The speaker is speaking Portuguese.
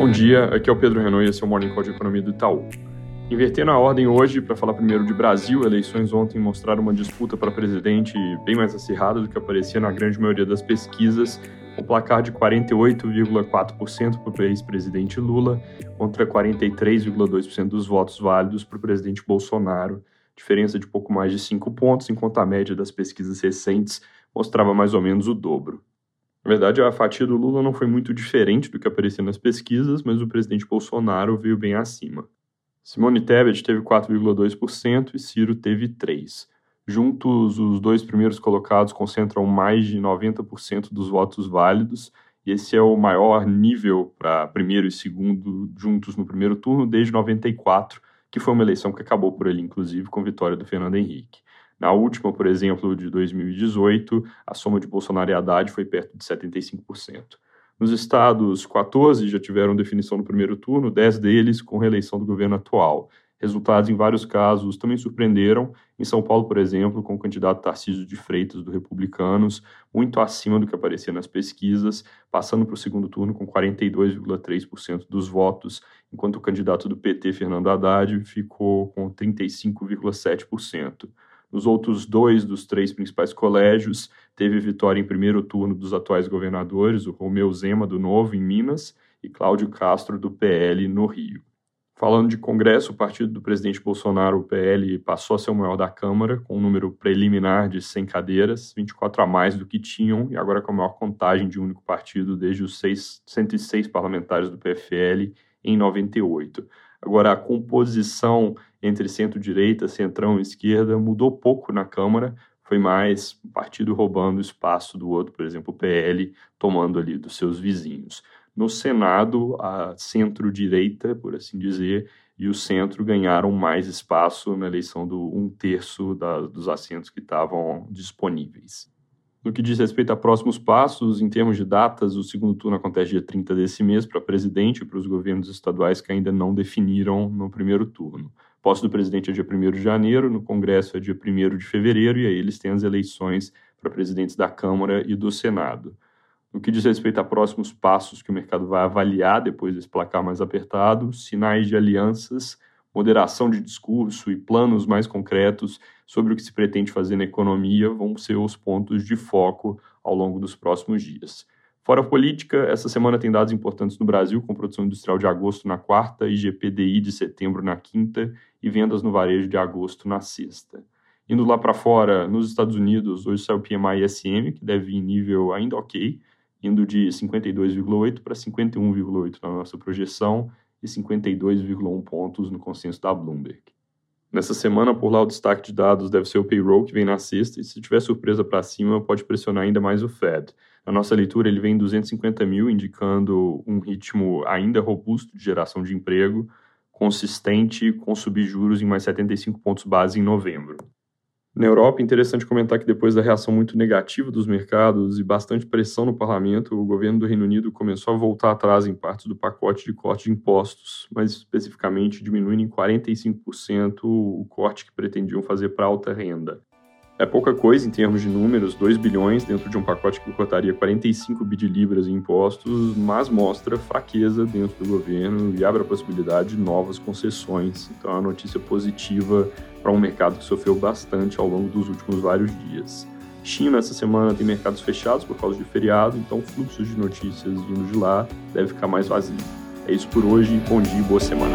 Bom dia, aqui é o Pedro Renault e esse é o Morning Call de Economia do Itaú. Invertendo a ordem hoje, para falar primeiro de Brasil, eleições ontem mostraram uma disputa para presidente bem mais acirrada do que aparecia na grande maioria das pesquisas, com placar de 48,4% para o ex-presidente Lula contra 43,2% dos votos válidos para o presidente Bolsonaro, diferença de pouco mais de 5 pontos, enquanto a média das pesquisas recentes mostrava mais ou menos o dobro. Na verdade, a fatia do Lula não foi muito diferente do que aparecia nas pesquisas, mas o presidente Bolsonaro veio bem acima. Simone Tebet teve 4,2% e Ciro teve 3%. Juntos, os dois primeiros colocados concentram mais de 90% dos votos válidos, e esse é o maior nível para primeiro e segundo juntos no primeiro turno desde 94, que foi uma eleição que acabou por ali, inclusive, com vitória do Fernando Henrique. Na última, por exemplo, de 2018, a soma de Bolsonaro e Haddad foi perto de 75%. Nos estados, 14 já tiveram definição no primeiro turno, 10 deles com reeleição do governo atual. Resultados, em vários casos, também surpreenderam. Em São Paulo, por exemplo, com o candidato Tarcísio de Freitas, do Republicanos, muito acima do que aparecia nas pesquisas, passando para o segundo turno com 42,3% dos votos, enquanto o candidato do PT, Fernando Haddad, ficou com 35,7%. Nos outros dois dos três principais colégios, teve vitória em primeiro turno dos atuais governadores, o Romeu Zema, do Novo, em Minas, e Cláudio Castro, do PL, no Rio. Falando de Congresso, o partido do presidente Bolsonaro, o PL, passou a ser o maior da Câmara, com um número preliminar de 100 cadeiras, 24 a mais do que tinham, e agora com a maior contagem de um único partido desde os 6, 106 parlamentares do PFL em 98. Agora, a composição entre centro-direita, centrão e esquerda mudou pouco na Câmara, foi mais partido roubando espaço do outro, por exemplo, o PL tomando ali dos seus vizinhos. No Senado, a centro-direita, por assim dizer, e o centro ganharam mais espaço na eleição do um terço da, dos assentos que estavam disponíveis. No que diz respeito a próximos passos, em termos de datas, o segundo turno acontece dia 30 desse mês para presidente e para os governos estaduais que ainda não definiram no primeiro turno. Posse do presidente é dia 1 de janeiro, no Congresso é dia 1 de fevereiro, e aí eles têm as eleições para presidentes da Câmara e do Senado. No que diz respeito a próximos passos que o mercado vai avaliar depois desse placar mais apertado, sinais de alianças moderação de discurso e planos mais concretos sobre o que se pretende fazer na economia vão ser os pontos de foco ao longo dos próximos dias. Fora a política, essa semana tem dados importantes no Brasil, com produção industrial de agosto na quarta, IGPDI de setembro na quinta e vendas no varejo de agosto na sexta. Indo lá para fora, nos Estados Unidos, hoje saiu o PMI SM, que deve ir em nível ainda ok, indo de 52,8 para 51,8 na nossa projeção, e 52,1 pontos no consenso da Bloomberg. Nessa semana, por lá, o destaque de dados deve ser o payroll, que vem na sexta, e se tiver surpresa para cima, pode pressionar ainda mais o Fed. Na nossa leitura, ele vem em 250 mil, indicando um ritmo ainda robusto de geração de emprego, consistente, com subir juros em mais 75 pontos base em novembro. Na Europa, interessante comentar que depois da reação muito negativa dos mercados e bastante pressão no parlamento, o governo do Reino Unido começou a voltar atrás em partes do pacote de corte de impostos, mais especificamente diminuindo em 45% o corte que pretendiam fazer para alta renda. É pouca coisa em termos de números, 2 bilhões dentro de um pacote que cortaria 45 bi de libras em impostos, mas mostra fraqueza dentro do governo e abre a possibilidade de novas concessões. Então é uma notícia positiva para um mercado que sofreu bastante ao longo dos últimos vários dias. China essa semana tem mercados fechados por causa de feriado, então o fluxo de notícias vindo de lá deve ficar mais vazio. É isso por hoje, bom dia e boa semana.